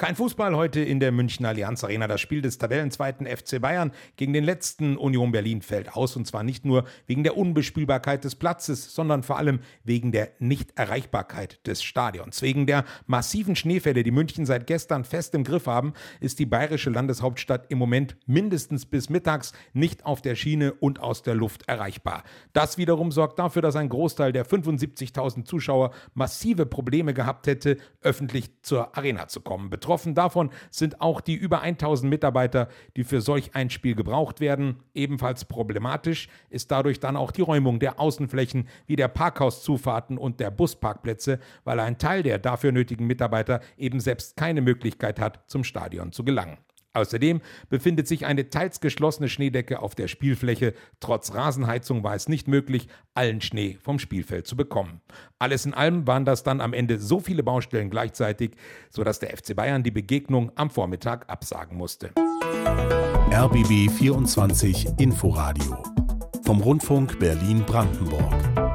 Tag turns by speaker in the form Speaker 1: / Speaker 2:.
Speaker 1: Kein Fußball heute in der Münchner Allianz Arena. Das Spiel des Tabellenzweiten FC Bayern gegen den letzten Union Berlin fällt aus. Und zwar nicht nur wegen der Unbespielbarkeit des Platzes, sondern vor allem wegen der Nichterreichbarkeit des Stadions. Wegen der massiven Schneefälle, die München seit gestern fest im Griff haben, ist die bayerische Landeshauptstadt im Moment mindestens bis mittags nicht auf der Schiene und aus der Luft erreichbar. Das wiederum sorgt dafür, dass ein Großteil der 75.000 Zuschauer massive Probleme gehabt hätte, öffentlich zur Arena zu kommen. Betroffen davon sind auch die über 1000 Mitarbeiter, die für solch ein Spiel gebraucht werden. Ebenfalls problematisch ist dadurch dann auch die Räumung der Außenflächen wie der Parkhauszufahrten und der Busparkplätze, weil ein Teil der dafür nötigen Mitarbeiter eben selbst keine Möglichkeit hat, zum Stadion zu gelangen. Außerdem befindet sich eine teils geschlossene Schneedecke auf der Spielfläche. Trotz Rasenheizung war es nicht möglich, allen Schnee vom Spielfeld zu bekommen. Alles in allem waren das dann am Ende so viele Baustellen gleichzeitig, sodass der FC Bayern die Begegnung am Vormittag absagen musste.
Speaker 2: RBB 24 Inforadio vom Rundfunk Berlin-Brandenburg.